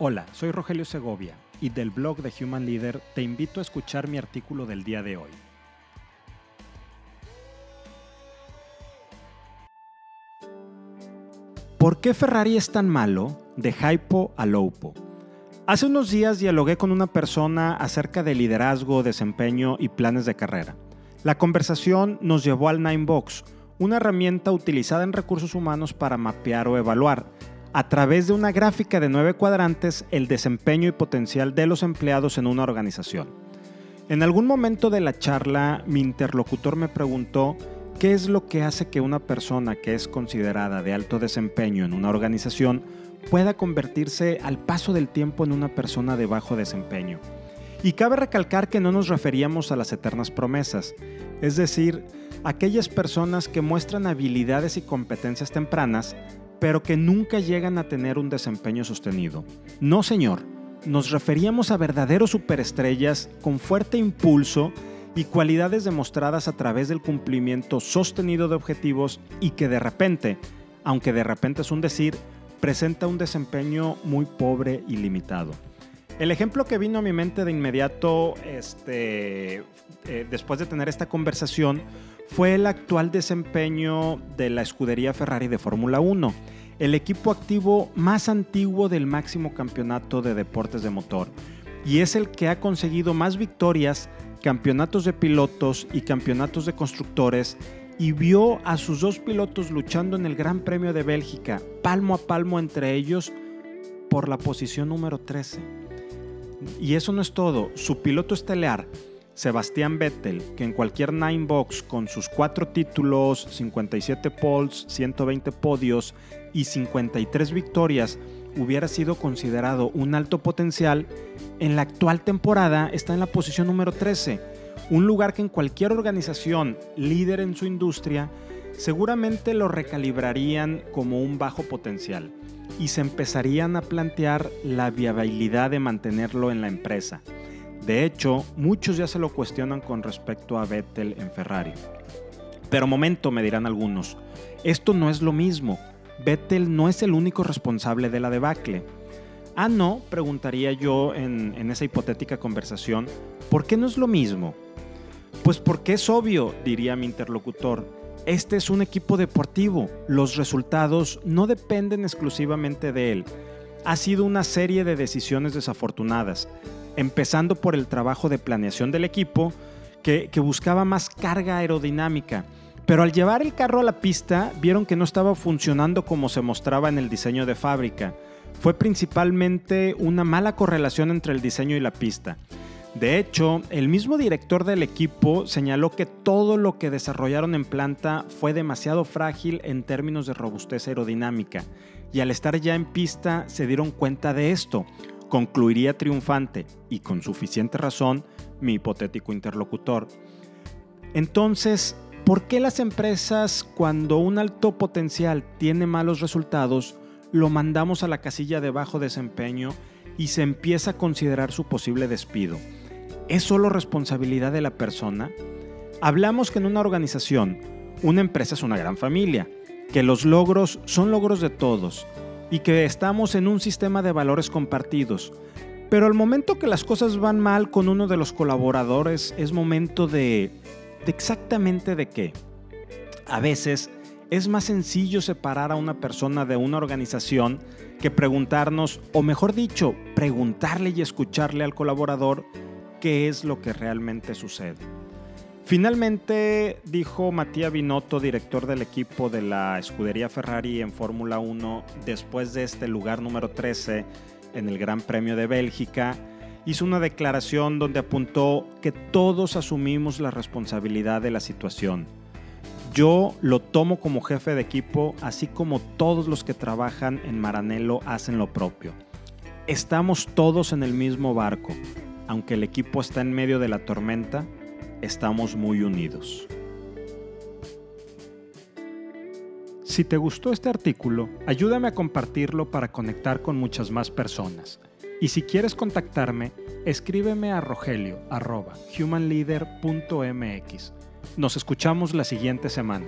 Hola, soy Rogelio Segovia y del blog de Human Leader te invito a escuchar mi artículo del día de hoy. ¿Por qué Ferrari es tan malo? De hypo a lowpo. Hace unos días dialogué con una persona acerca de liderazgo, desempeño y planes de carrera. La conversación nos llevó al Ninebox, una herramienta utilizada en recursos humanos para mapear o evaluar a través de una gráfica de nueve cuadrantes el desempeño y potencial de los empleados en una organización. En algún momento de la charla, mi interlocutor me preguntó qué es lo que hace que una persona que es considerada de alto desempeño en una organización pueda convertirse al paso del tiempo en una persona de bajo desempeño. Y cabe recalcar que no nos referíamos a las eternas promesas, es decir, aquellas personas que muestran habilidades y competencias tempranas, pero que nunca llegan a tener un desempeño sostenido. No, señor, nos referíamos a verdaderos superestrellas con fuerte impulso y cualidades demostradas a través del cumplimiento sostenido de objetivos y que de repente, aunque de repente es un decir, presenta un desempeño muy pobre y limitado. El ejemplo que vino a mi mente de inmediato, este, eh, después de tener esta conversación, fue el actual desempeño de la escudería Ferrari de Fórmula 1, el equipo activo más antiguo del máximo campeonato de deportes de motor, y es el que ha conseguido más victorias, campeonatos de pilotos y campeonatos de constructores, y vio a sus dos pilotos luchando en el Gran Premio de Bélgica, palmo a palmo entre ellos, por la posición número 13. Y eso no es todo, su piloto estelar, Sebastián Vettel, que en cualquier nine box con sus cuatro títulos, 57 poles, 120 podios y 53 victorias hubiera sido considerado un alto potencial, en la actual temporada está en la posición número 13, un lugar que en cualquier organización líder en su industria seguramente lo recalibrarían como un bajo potencial y se empezarían a plantear la viabilidad de mantenerlo en la empresa. De hecho, muchos ya se lo cuestionan con respecto a Vettel en Ferrari. Pero momento, me dirán algunos, esto no es lo mismo. Vettel no es el único responsable de la debacle. Ah, no, preguntaría yo en, en esa hipotética conversación, ¿por qué no es lo mismo? Pues porque es obvio, diría mi interlocutor. Este es un equipo deportivo. Los resultados no dependen exclusivamente de él. Ha sido una serie de decisiones desafortunadas empezando por el trabajo de planeación del equipo, que, buscaba más carga aerodinámica. Pero al llevar el carro a la pista, vieron que no estaba funcionando como se mostraba en el diseño de fábrica. Fue principalmente una mala correlación entre el diseño y la pista. De hecho, el mismo director del equipo señaló que todo lo que desarrollaron en planta fue demasiado frágil en términos de robustez aerodinámica, y al estar ya en pista se dieron cuenta de esto, concluiría triunfante y con suficiente razón mi hipotético interlocutor. Entonces, ¿por qué las empresas cuando un alto potencial tiene malos resultados lo mandamos a la casilla de bajo desempeño y se empieza a considerar su posible despido? ¿Es solo responsabilidad de la persona? Hablamos que en una organización, una empresa es una gran familia, que los logros son logros de todos y que estamos en un sistema de valores compartidos. Pero al momento que las cosas van mal con uno de los colaboradores es momento de... de exactamente de qué. A veces es más sencillo separar a una persona de una organización que preguntarnos, o mejor dicho, preguntarle y escucharle al colaborador qué es lo que realmente sucede. Finalmente, dijo Matías Binotto, director del equipo de la escudería Ferrari en Fórmula 1, después de este lugar número 13 en el Gran Premio de Bélgica, hizo una declaración donde apuntó que todos asumimos la responsabilidad de la situación. Yo lo tomo como jefe de equipo, así como todos los que trabajan en Maranello hacen lo propio. Estamos todos en el mismo barco. Aunque el equipo está en medio de la tormenta, estamos muy unidos. Si te gustó este artículo, ayúdame a compartirlo para conectar con muchas más personas. Y si quieres contactarme, escríbeme a rogelio.humanleader.mx. Nos escuchamos la siguiente semana.